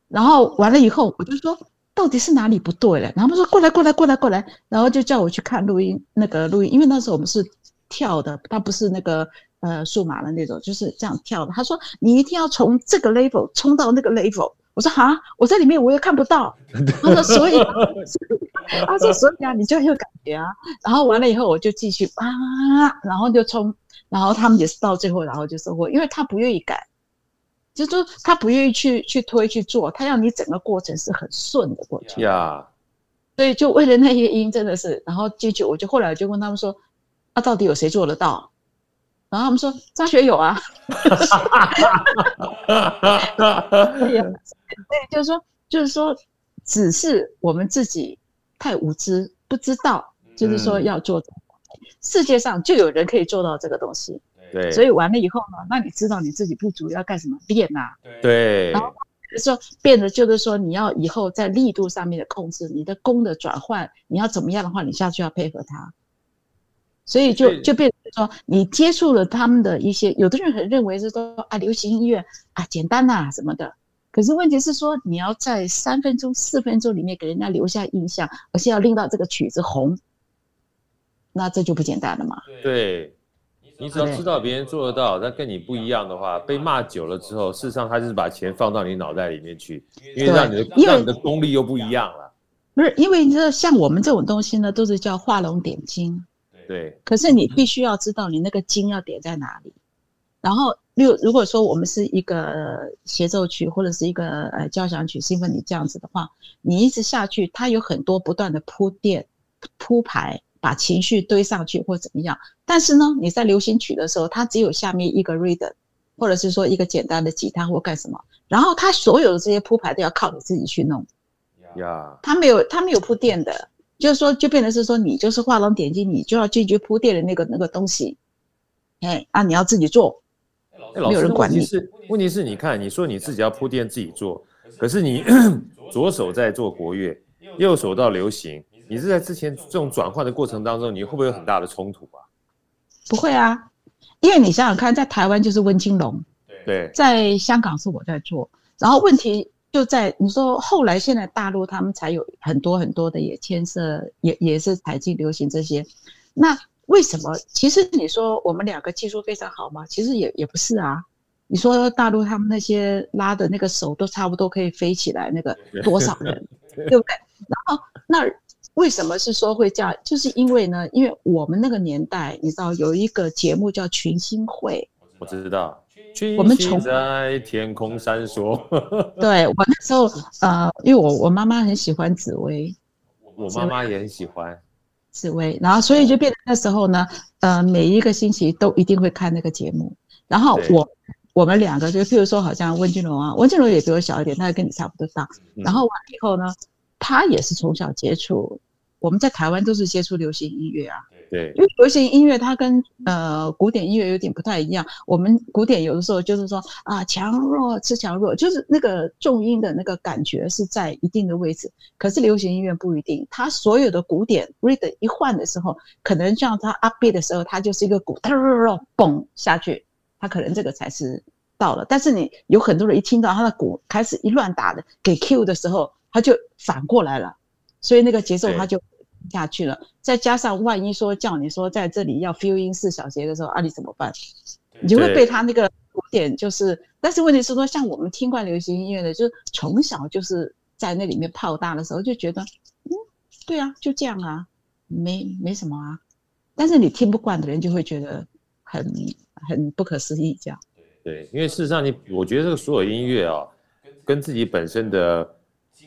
然后完了以后我就说到底是哪里不对了，然后他说过来过来过来过来，然后就叫我去看录音那个录音，因为那时候我们是跳的，他不是那个。呃，数码的那种就是这样跳的。他说：“你一定要从这个 level 冲到那个 level。”我说：“哈，我在里面我也看不到。”他说：“所以，他说所以啊，你就有感觉啊。”然后完了以后，我就继续啊，然后就冲，然后他们也是到最后，然后就收获，因为他不愿意改，就是说他不愿意去去推去做，他要你整个过程是很顺的过去。呀，所以就为了那些音，真的是，然后继续，我就后来就问他们说：“那、啊、到底有谁做得到？”然后他们说张学友啊，对，就是说，就是说，只是我们自己太无知，不知道，就是说要做。世界上就有人可以做到这个东西，对。所以完了以后呢，那你知道你自己不足，要干什么？练呐，对。然后说变得就是说，你要以后在力度上面的控制，你的功的转换，你要怎么样的话，你下去要配合他。所以就就变成说，你接触了他们的一些，有的人很认为是说啊，流行音乐啊，简单呐、啊、什么的。可是问题是说，你要在三分钟、四分钟里面给人家留下印象，而且要令到这个曲子红，那这就不简单了嘛。对，你只要知道别人做得到，但跟你不一样的话，被骂久了之后，事实上他就是把钱放到你脑袋里面去，因为让你的让你的功力又不一样了。不是，因为你知道，像我们这种东西呢，都是叫画龙点睛。对，可是你必须要知道你那个睛要点在哪里，然后，如如果说我们是一个协奏曲或者是一个呃交响曲、兴奋你这样子的话，你一直下去，它有很多不断的铺垫、铺排，把情绪堆上去或怎么样。但是呢，你在流行曲的时候，它只有下面一个 rhythm，或者是说一个简单的吉他或干什么，然后它所有的这些铺排都要靠你自己去弄。呀，它没有，它没有铺垫的。就是说，就变成是说，你就是画龙点睛，你就要进去铺垫的那个那个东西，哎，啊，你要自己做，没有人管你。是问题是，你看，你说你自己要铺垫自己做，可是你左手在做国乐，右手到流行，你是在之前这种转换的过程当中，你会不会有很大的冲突啊？不会啊，因为你想想看，在台湾就是温金龙，对，在香港是我在做，然后问题。就在你说后来，现在大陆他们才有很多很多的也牵涉，也也是财经流行这些。那为什么？其实你说我们两个技术非常好吗？其实也也不是啊。你说大陆他们那些拉的那个手都差不多可以飞起来，那个多少人，对不对？然后那为什么是说会这样？就是因为呢，因为我们那个年代，你知道有一个节目叫群星会，我知道。我们从在天空闪烁。对，我那时候，呃，因为我我妈妈很喜欢紫薇，我妈妈也很喜欢紫薇，然后所以就变成那时候呢，呃，每一个星期都一定会看那个节目。然后我我们两个就譬如说，好像温俊龙啊，温俊龙也比我小一点，他跟你差不多大。然后完了以后呢，他也是从小接触，我们在台湾都是接触流行音乐啊。对，因为流行音乐它跟呃古典音乐有点不太一样。我们古典有的时候就是说啊，强弱吃强弱，就是那个重音的那个感觉是在一定的位置。可是流行音乐不一定，它所有的古典 rhythm 一换的时候，可能像它 upbeat 的时候，它就是一个鼓，嘣下去，它可能这个才是到了。但是你有很多人一听到它的鼓开始一乱打的给 Q 的时候，它就反过来了，所以那个节奏它就下去了。再加上万一说叫你说在这里要 fill in 四小节的时候，啊，你怎么办？你就会被他那个鼓点就是。但是问题是说，像我们听惯流行音乐的，就是从小就是在那里面泡大的时候，就觉得，嗯，对啊，就这样啊，没没什么啊。但是你听不惯的人就会觉得很很不可思议，这样。对，因为事实上你，我觉得这个所有音乐啊，跟自己本身的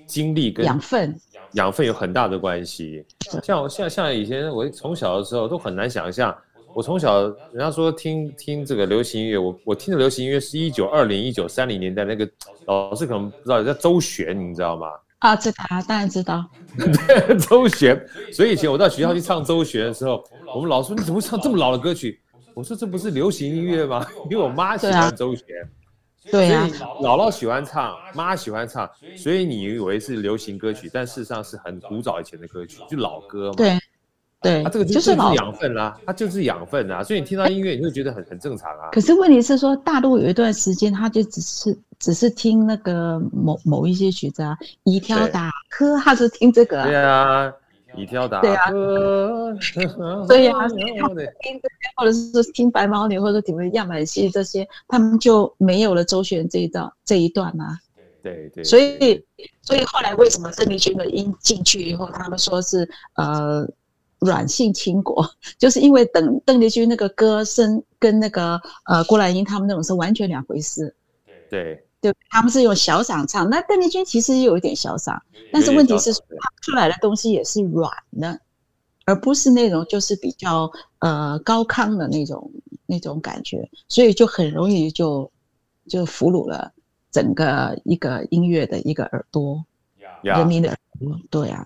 经历跟养分养分有很大的关系。像像像以前我从小的时候都很难想象，我从小人家说听听这个流行音乐，我我听的流行音乐是一九二零一九三零年代那个老师可能不知道叫周璇，你知道吗？啊，知道，当然知道。对，周璇。所以以前我到学校去唱周璇的时候，我们老师说，你怎么会唱这么老的歌曲？我说这不是流行音乐吗？因为我妈喜欢周璇。对啊。姥姥喜欢唱，妈喜欢唱，所以你以为是流行歌曲，但事实上是很古早以前的歌曲，就老歌嘛。对。对。它这个就是养分啦，它就是养分啊，所以你听到音乐，你会觉得很很正常啊。可是问题是说，大陆有一段时间，他就只是。只是听那个某某一些曲子啊，一挑打科，他是听这个。对啊，一条大河。对啊，所以啊，听这些，或者是听白毛女，或者听样板戏这些，他们就没有了周璇这一段这一段啊。对对。所以，所以后来为什么邓丽君的音进去以后，他们说是呃软性倾国，就是因为邓邓丽君那个歌声跟那个呃郭兰英他们那种是完全两回事。对。对，他们是用小嗓唱，那邓丽君其实也有一点小嗓，但是问题是，他出来的东西也是软的，而不是那种就是比较呃高亢的那种那种感觉，所以就很容易就就俘虏了整个一个音乐的一个耳朵，人民的耳朵。对啊，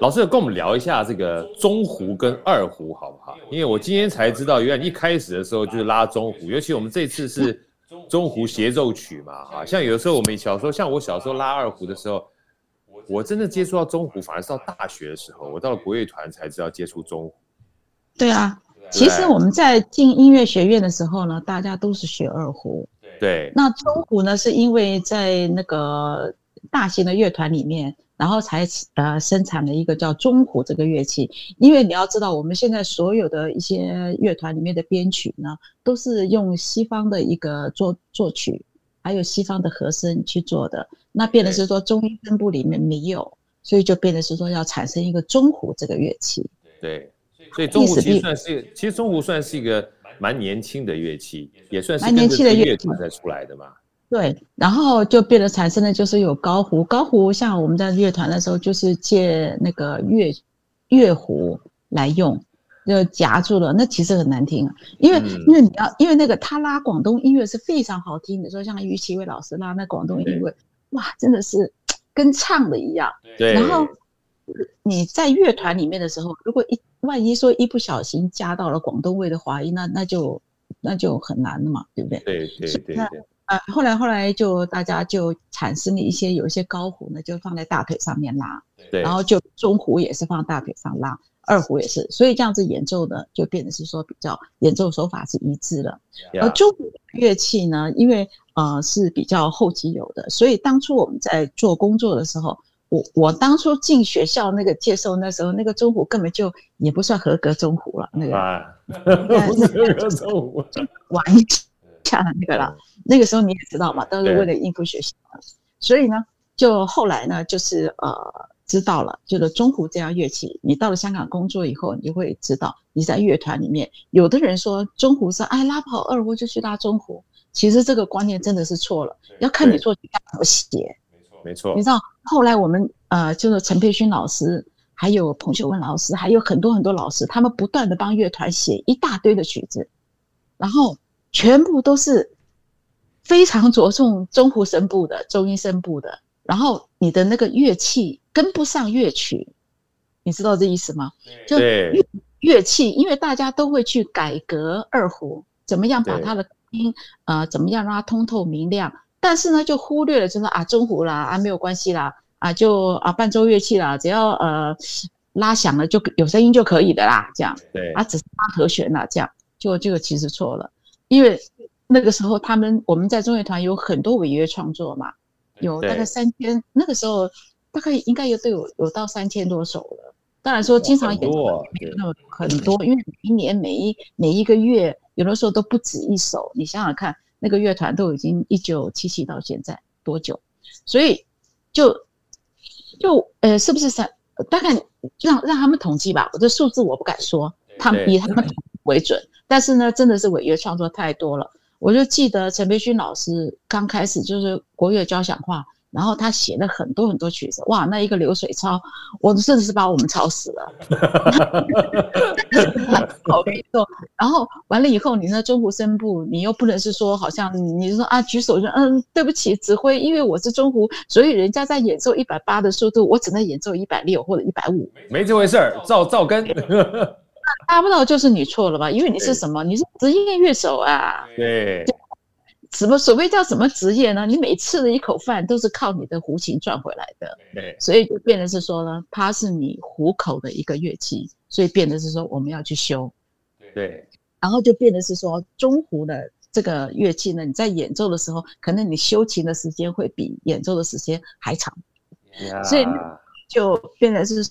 老师跟我们聊一下这个中胡跟二胡好不好？因为我今天才知道，原来一开始的时候就是拉中胡，尤其我们这次是。中胡协奏曲嘛，哈，像有的时候我们小时候，像我小时候拉二胡的时候，我真的接触到中胡，反而是到大学的时候，我到了国乐团才知道接触中胡。对啊，其实我们在进音乐学院的时候呢，大家都是学二胡。对。那中胡呢，是因为在那个大型的乐团里面。然后才呃生产了一个叫中胡这个乐器，因为你要知道，我们现在所有的一些乐团里面的编曲呢，都是用西方的一个作作曲，还有西方的和声去做的。那变的是说中音分部里面没有，所以就变的是说要产生一个中胡这个乐器。对，所以中胡其实算是，其实中胡算是一个蛮年轻的乐器，也算是蛮年轻的乐团才出来的嘛。对，然后就变得产生的就是有高胡，高胡像我们在乐团的时候，就是借那个乐乐胡来用，就夹住了，那其实很难听啊，因为、嗯、因为你要因为那个他拉广东音乐是非常好听的，说像于其伟老师拉那广东音乐，哇，真的是跟唱的一样。对。然后你在乐团里面的时候，如果一万一说一不小心加到了广东味的滑音，那那就那就很难了嘛，对不对？对对对对。呃，后来后来就大家就产生了一些有一些高胡呢，就放在大腿上面拉，对，然后就中胡也是放大腿上拉，二胡也是，所以这样子演奏呢，就变得是说比较演奏手法是一致的。而中胡乐器呢，因为呃是比较后期有的，所以当初我们在做工作的时候，我我当初进学校那个接受那时候那个中胡根本就也不算合格中胡了，那个 不是合格中胡，玩下的那个了。那个时候你也知道嘛，都是为了应付学习，所以呢，就后来呢，就是呃，知道了，就是中胡这样乐器，你到了香港工作以后，你就会知道，你在乐团里面，有的人说中胡是哎拉不好二胡就去拉中胡，其实这个观念真的是错了，要看你作曲家怎么写。没错，你知道后来我们呃，就是陈培勋老师，还有彭秀文老师，还有很多很多老师，他们不断的帮乐团写一大堆的曲子，然后全部都是。非常着重中胡声部的、中音声部的，然后你的那个乐器跟不上乐曲，你知道这意思吗？就乐乐器，因为大家都会去改革二胡，怎么样把它的音呃，怎么样让它通透明亮，但是呢，就忽略了就是啊中胡啦啊没有关系啦啊就啊伴奏乐器啦，只要呃拉响了就有声音就可以的啦，这样对啊只是拉和弦啦，这样就这个其实错了，因为。那个时候他们我们在中乐团有很多违约创作嘛，有大概三千，那个时候大概应该有都有有到三千多首了。当然说经常演奏没有那么很多，因为一年每一每一个月有的时候都不止一首。你想想看，那个乐团都已经一九七七到现在多久？所以就就呃，是不是三？大概让让他们统计吧。我这数字我不敢说，他们以他们为准。但是呢，真的是违约创作太多了。我就记得陈培勋老师刚开始就是国乐交响化。然后他写了很多很多曲子，哇，那一个流水抄，我真的是把我们抄死了。好没错。然后完了以后，你那中胡声部，你又不能是说好像你说啊举手说嗯对不起指挥，因为我是中胡，所以人家在演奏一百八的速度，我只能演奏一百六或者一百五。没这回事儿，照照跟。大不了就是你错了吧？因为你是什么？你是职业乐手啊。对。什么所谓叫什么职业呢？你每吃的一口饭都是靠你的胡琴赚回来的，对，所以就变得是说呢，它是你糊口的一个乐器，所以变得是说我们要去修，对，然后就变得是说中胡的这个乐器呢，你在演奏的时候，可能你修琴的时间会比演奏的时间还长，所以就变得是。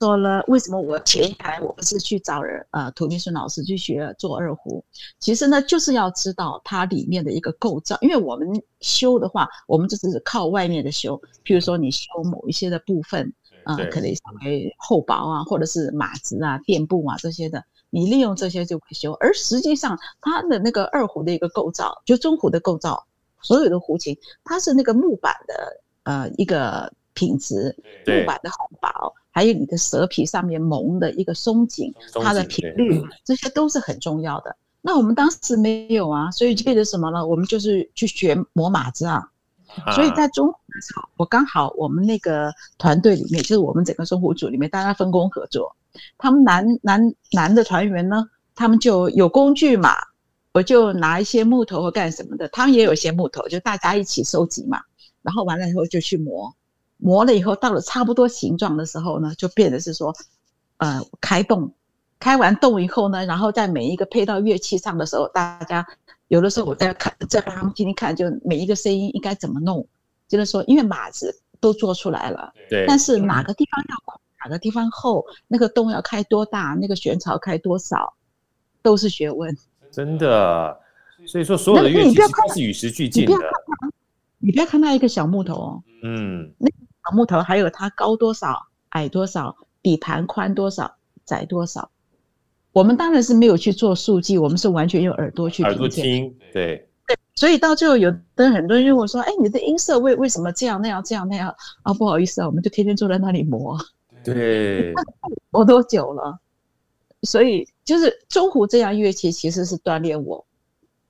说了，为什么我前一排我不是去找人呃，涂明顺老师去学做二胡？其实呢，就是要知道它里面的一个构造。因为我们修的话，我们就是靠外面的修，譬如说你修某一些的部分，呃，可能稍微厚薄啊，或者是码子啊、垫布啊这些的，你利用这些就可以修。而实际上，它的那个二胡的一个构造，就中胡的构造，所有的胡琴，它是那个木板的呃一个品质，木板的厚薄。还有你的舌皮上面蒙的一个松紧，它的频率，这些都是很重要的。那我们当时没有啊，所以就变成什么呢？我们就是去学磨马子啊。所以在中胡的时候，我刚好我们那个团队里面，就是我们整个中胡组里面，大家分工合作。他们男男男的团员呢，他们就有工具嘛，我就拿一些木头或干什么的，他们也有一些木头，就大家一起收集嘛。然后完了以后就去磨。磨了以后，到了差不多形状的时候呢，就变得是说，呃，开洞，开完洞以后呢，然后在每一个配到乐器上的时候，大家有的时候我在看，在他们听听看，就每一个声音应该怎么弄，就是说，因为码子都做出来了，对，但是哪个地方要宽，哪个地方厚，那个洞要开多大，那个旋槽开多少，都是学问。真的，所以说所有的乐器都是与时俱进的。你不要看到一个小木头哦，嗯，那。木头还有它高多少、矮多少、底盘宽多少、窄多少，我们当然是没有去做数据，我们是完全用耳朵去耳朵听，对对，所以到最后有的很多人问我说：“哎，你的音色为为什么这样那样这样那样？”啊，不好意思啊，我们就天天坐在那里磨，对，磨多久了？所以就是中胡这样乐器其实是锻炼我，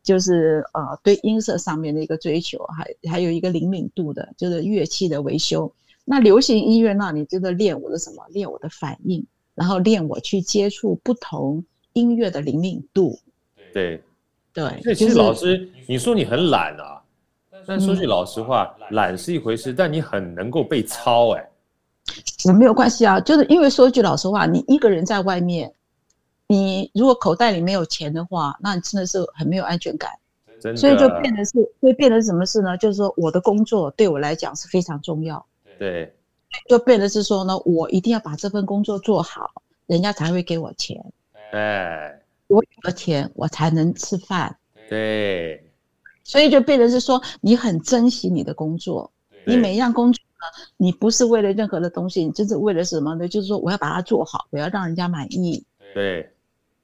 就是呃对音色上面的一个追求，还还有一个灵敏度的，就是乐器的维修。那流行音乐，那你真的练我的什么？练我的反应，然后练我去接触不同音乐的灵敏度。对，对。所以其实老师，你说你很懒啊，但说句老实话，懒是一回事，但你很能够被操哎。我没有关系啊，就是因为说句老实话，你一个人在外面，你如果口袋里没有钱的话，那你真的是很没有安全感。所以就变得是，会变得什么事呢？就是说，我的工作对我来讲是非常重要。对，就变得是说呢，我一定要把这份工作做好，人家才会给我钱。对，我有了钱，我才能吃饭。对，所以就变得是说，你很珍惜你的工作，你每一样工作呢，你不是为了任何的东西，你就是为了什么呢？就是说，我要把它做好，我要让人家满意。对，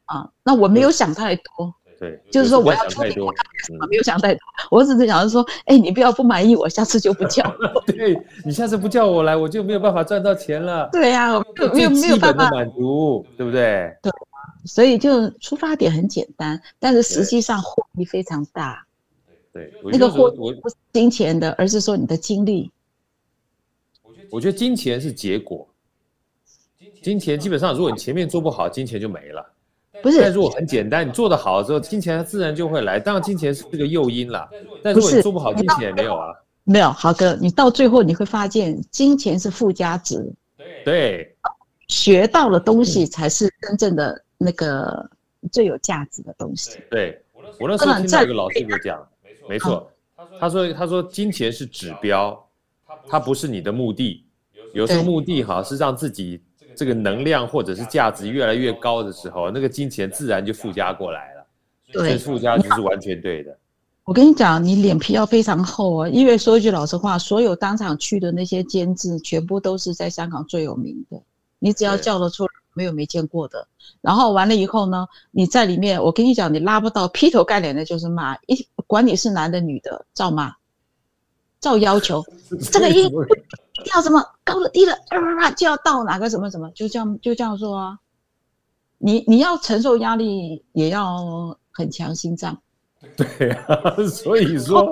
啊，那我没有想太多。对，就是说我要出名，我没有想太多，我只是想着说，哎，你不要不满意我，下次就不叫了。对，你下次不叫我来，我就没有办法赚到钱了。对呀，没有没有办法满足，对不对？对，所以就出发点很简单，但是实际上获益非常大。对，那个获益不是金钱的，而是说你的精力。我觉得金钱是结果，金钱基本上，如果你前面做不好，金钱就没了。不是，但如果很简单，你做得好之后，金钱它自然就会来。当然，金钱是这个诱因啦。但如果你做不好，金钱也没有啊。没有，豪哥，你到最后你会发现，金钱是附加值。对，学到的东西才是真正的那个最有价值的东西。对，我那时候听到一个老师就讲，没错，他说他说金钱是指标，它不是你的目的。有时候目的哈是让自己这个能量或者是价值越来越高的时候，那个金钱自然就附加过来了。对，附加就是完全对的。我跟你讲，你脸皮要非常厚啊，因为说一句老实话，所有当场去的那些监制，全部都是在香港最有名的。你只要叫得出来，没有没见过的。然后完了以后呢，你在里面，我跟你讲，你拉不到，劈头盖脸的就是骂，一管你是男的女的，照骂，照要求。这个音要什么高了低了，啊就要到哪个什么什么，就这样就这样说啊。你你要承受压力，也要很强心脏。对啊，所以说，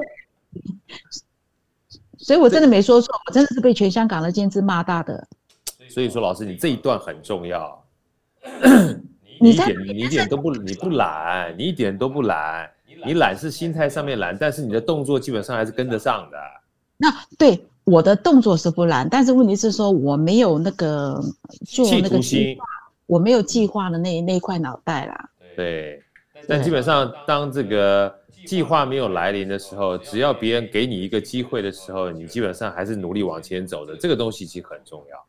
所以我真的没说错，我真的是被全香港的监制骂大的。所以说，老师，你这一段很重要。你一点你一点都不你不懒，你一点都不懒。你懒是心态上面懒，但是你的动作基本上还是跟得上的。那对我的动作是不难，但是问题是说我没有那个做那个计划，我没有计划的那那一块脑袋啦。对，但基本上当这个计划没有来临的时候，只要别人给你一个机会的时候，你基本上还是努力往前走的。这个东西其实很重要。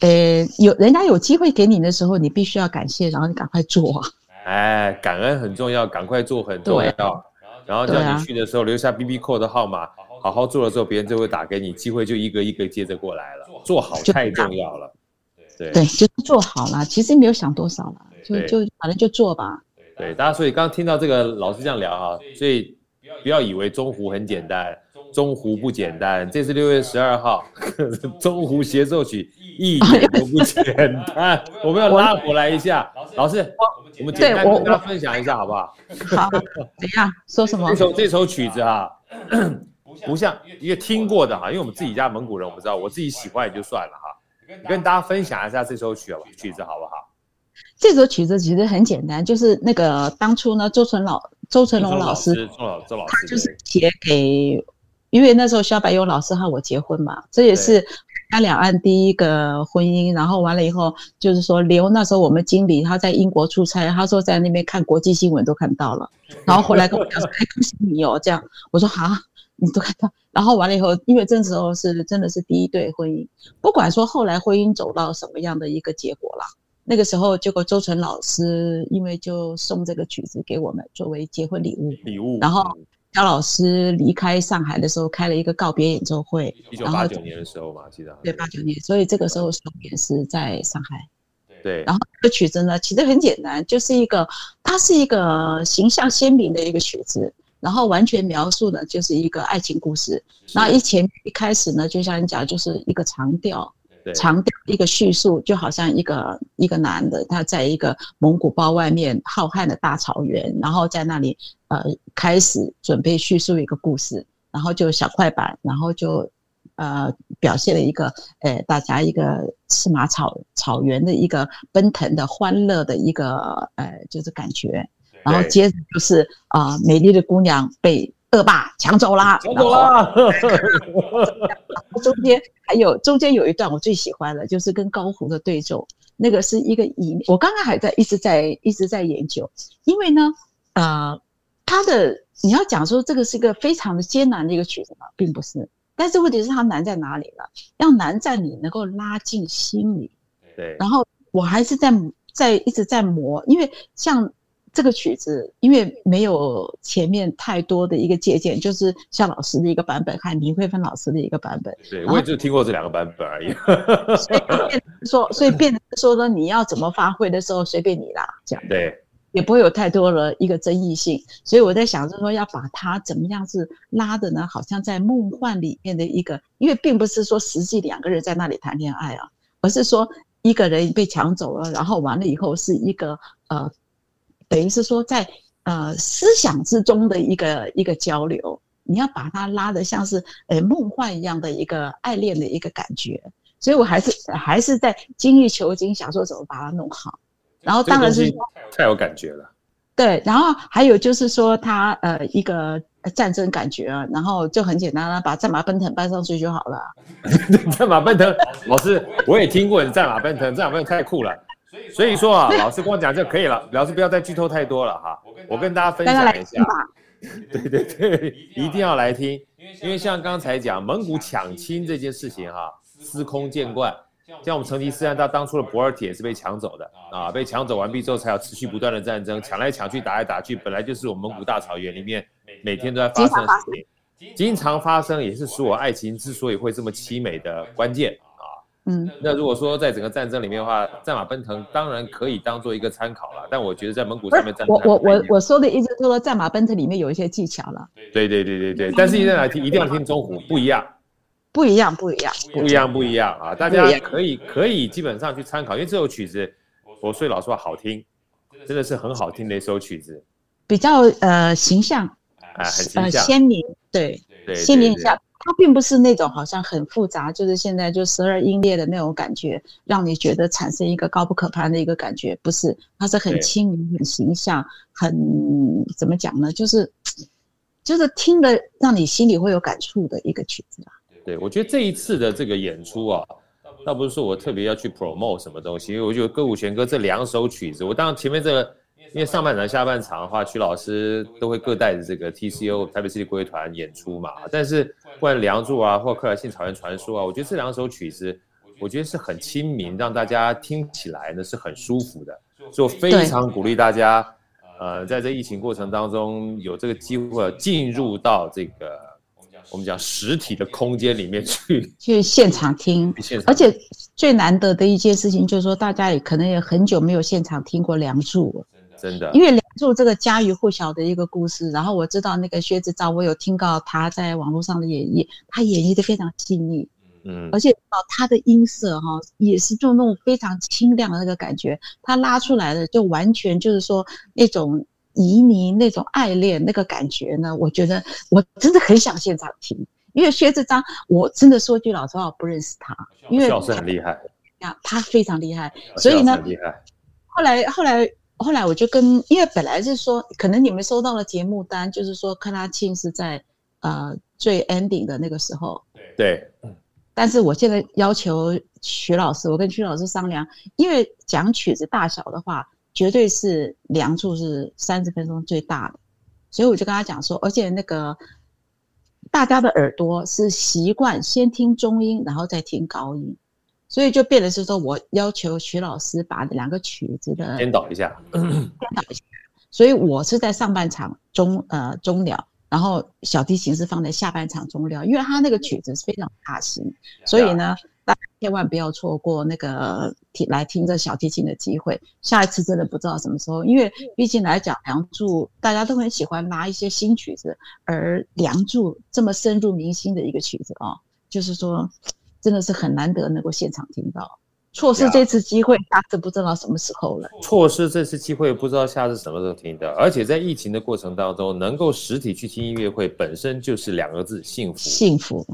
呃，有人家有机会给你的时候，你必须要感谢，然后你赶快做。哎，感恩很重要，赶快做很重要。然后叫你去的时候留下 BB Call 的号码，好好做了之后，别人就会打给你，机会就一个一个接着过来了。做好太重要了。对对，就是做好了，其实没有想多少了，就就反正就做吧。对，大家所以刚刚听到这个老师这样聊哈，所以不要以为中湖很简单。中湖不简单，这是六月十二号，中湖协奏曲一点都不简单。我们要拉回来一下，老师，我们简单跟大家分享一下好不好？好，等一下说什么？这首这首曲子哈，不像一个听过的哈，因为我们自己家蒙古人，我们知道，我自己喜欢也就算了哈。你跟大家分享一下这首曲曲子好不好？这首曲子其实很简单，就是那个当初呢，周成老周成龙老师，周老周老师，他就是写给。因为那时候萧百优老师和我结婚嘛，这也是他两岸第一个婚姻。然后完了以后，就是说刘那时候我们经理他在英国出差，他说在那边看国际新闻都看到了，然后回来跟我讲说：“哎，恭喜你哦！”这样我说：“好，你都看到。”然后完了以后，因为这时候是真的是第一对婚姻，不管说后来婚姻走到什么样的一个结果了，那个时候结果周纯老师因为就送这个曲子给我们作为结婚礼物，礼物，然后。肖老师离开上海的时候，开了一个告别演奏会。一九八九年的时候嘛，记得。对，八九年，所以这个时候首演是在上海。对。然后这个曲子呢，其实很简单，就是一个，它是一个形象鲜明的一个曲子，然后完全描述的就是一个爱情故事。然后一前一开始呢，就像你讲，就是一个长调。长调一个叙述，就好像一个一个男的，他在一个蒙古包外面浩瀚的大草原，然后在那里呃开始准备叙述一个故事，然后就小快板，然后就呃表现了一个呃大家一个赤马草草原的一个奔腾的欢乐的一个呃就是感觉，然后接着就是啊、呃、美丽的姑娘被。恶霸抢走啦！抢走啦！中间还有中间有一段我最喜欢的，就是跟高胡的对奏，那个是一个以我刚刚还在一直在一直在研究，因为呢，呃，他的你要讲说这个是一个非常的艰难的一个曲子嘛，并不是，但是问题是它难在哪里了？要难在你能够拉近心里。对。然后我还是在在一直在磨，因为像。这个曲子因为没有前面太多的一个借鉴，就是夏老师的一个版本和林慧芬老师的一个版本。对，我也就听过这两个版本而已。所以变成说，所以变成说呢，你要怎么发挥的时候随便你啦，这样。对，也不会有太多的一个争议性。所以我在想，就是说要把它怎么样是拉的呢？好像在梦幻里面的一个，因为并不是说实际两个人在那里谈恋爱啊，而是说一个人被抢走了，然后完了以后是一个呃。等于是说，在呃思想之中的一个一个交流，你要把它拉得像是呃梦幻一样的一个爱恋的一个感觉，所以我还是还是在精益求精，想说怎么把它弄好。然后当然是太有感觉了，对。然后还有就是说，他呃一个战争感觉啊，然后就很简单了，把战马奔腾搬上去就好了。战马奔腾，老师我也听过你战马奔腾，战马奔腾太酷了。所以说啊，老师跟我讲就可以了，老师不要再剧透太多了哈。我跟大家分享一下，对对对，一定要来听，因为像刚才讲蒙古抢亲这件事情哈，司空见惯。像我们成吉思汗，他当初的博尔铁是被抢走的啊，被抢走完毕之后，才有持续不断的战争，抢来抢去，打来打去，本来就是我们蒙古大草原里面每天都在发生的事情，经常发生，也是使我爱情之所以会这么凄美的关键啊。嗯，那如果说在整个战争里面的话，战马奔腾当然可以当做一个参考了，但我觉得在蒙古上面战，我我我我说的意思是说，战马奔腾里面有一些技巧了。对对对对对，但是一定要听，一定要听中胡，不一样。不一样，不一样，不一样，不一样啊！大家可以可以基本上去参考，因为这首曲子，我说老实话好听，真的是很好听的一首曲子，比较呃形象，啊，很形象，鲜明，对对，鲜明一下，它并不是那种好像很复杂，就是现在就十二音列的那种感觉，让你觉得产生一个高不可攀的一个感觉，不是，它是很亲民、很形象、很怎么讲呢？就是就是听了让你心里会有感触的一个曲子啊。对，我觉得这一次的这个演出啊，倒不是说我特别要去 promote 什么东西，因为我觉得歌舞弦歌这两首曲子，我当然前面这个，因为上半场、下半场的话，曲老师都会各带着这个 TCO 台北市立国乐团演出嘛。但是不管《梁祝》啊，或《克莱信草原传说》啊，我觉得这两首曲子，我觉得是很亲民，让大家听起来呢是很舒服的，所以我非常鼓励大家，呃，在这疫情过程当中有这个机会进入到这个。我们讲实体的空间里面去，去现场听，而且最难得的一件事情就是说，大家也可能也很久没有现场听过《梁祝》了，真的，因为《梁祝》这个家喻户晓的一个故事，然后我知道那个薛之昭，我有听到他在网络上的演绎，他演绎的非常细腻，嗯，而且哦，他的音色哈也是就那种非常清亮的那个感觉，他拉出来的就完全就是说那种。旖旎那种爱恋那个感觉呢，我觉得我真的很想现场听，因为薛之章，我真的说句老实话，我不认识他，因为老师很厉害，呀，他非常厉害，所以呢。后来后来后来我就跟，因为本来是说，可能你们收到了节目单，就是说克拉沁是在呃最 ending 的那个时候，对，但是我现在要求曲老师，我跟曲老师商量，因为讲曲子大小的话。绝对是梁祝是三十分钟最大的，所以我就跟他讲说，而且那个大家的耳朵是习惯先听中音，然后再听高音，所以就变得是说我要求徐老师把两个曲子的颠倒一下，颠倒一下，所以我是在上半场中呃中了，然后小提琴是放在下半场中了，因为他那个曲子是非常大型，所以呢。大家千万不要错过那个听来听这小提琴的机会。下一次真的不知道什么时候，因为毕竟来讲《梁祝》，大家都很喜欢拿一些新曲子，而《梁祝》这么深入民心的一个曲子啊，就是说真的是很难得能够现场听到。错失这次机会，下次不知道什么时候了。错失这次机会，不知道下次什么时候听到。而且在疫情的过程当中，能够实体去听音乐会，本身就是两个字：幸福。幸福。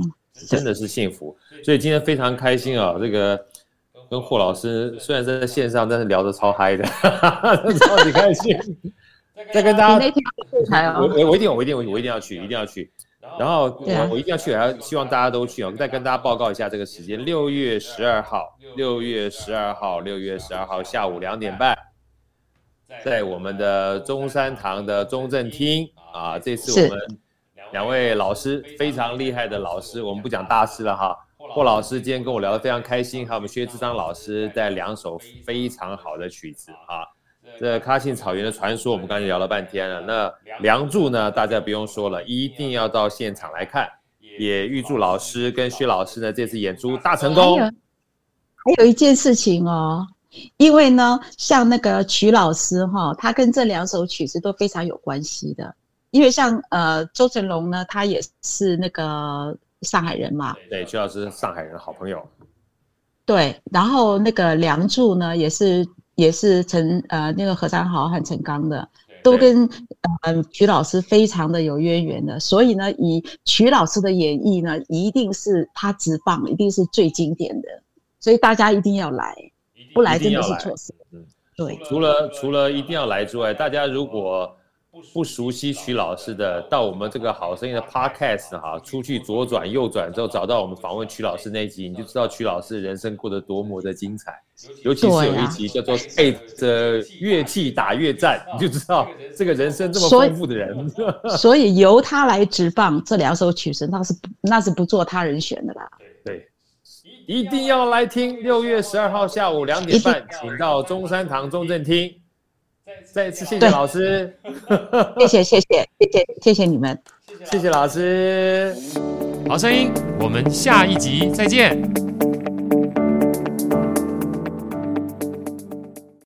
真的是幸福，所以今天非常开心啊！这个跟霍老师虽然在线上，但是聊得超嗨的，超级开心。再跟大家，我我我一定我一定我一定要去，一定要去。然后我我一定要去，还要希望大家都去我们！再跟大家报告一下这个时间：六月十二号，六月十二号，六月十二号下午两点半，在我们的中山堂的中正厅啊，这次我们。两位老师非常厉害的老师，我们不讲大师了哈。霍老师今天跟我聊得非常开心，还有我们薛之章老师带两首非常好的曲子啊。这喀沁草原的传说，我们刚才聊了半天了。那梁祝呢，大家不用说了，一定要到现场来看。也预祝老师跟薛老师呢这次演出大成功。还有，还有一件事情哦，因为呢，像那个曲老师哈，他跟这两首曲子都非常有关系的。因为像呃周成龙呢，他也是那个上海人嘛。对，曲老师是上海人的好朋友。对，然后那个梁祝呢，也是也是陈呃那个何三豪和陈刚的，都跟呃曲老师非常的有渊源的。所以呢，以曲老师的演绎呢，一定是他直棒，一定是最经典的。所以大家一定要来，不来真的是错失。嗯，对。除了除了一定要来之外，大家如果不熟悉曲老师的，到我们这个好声音的 Podcast 哈，出去左转右转之后，找到我们访问曲老师那一集，你就知道曲老师人生过得多么的精彩。尤其是有一集叫做背着乐器打乐战，你就知道这个人生这么丰富的人。所以，所以由他来执棒这两首曲子，那是那是不做他人选的啦。对，一定要来听。六月十二号下午两点半，请到中山堂中正厅。再一次谢谢老师，谢谢谢谢谢谢谢谢你们，谢谢老师。好声音，我们下一集再见。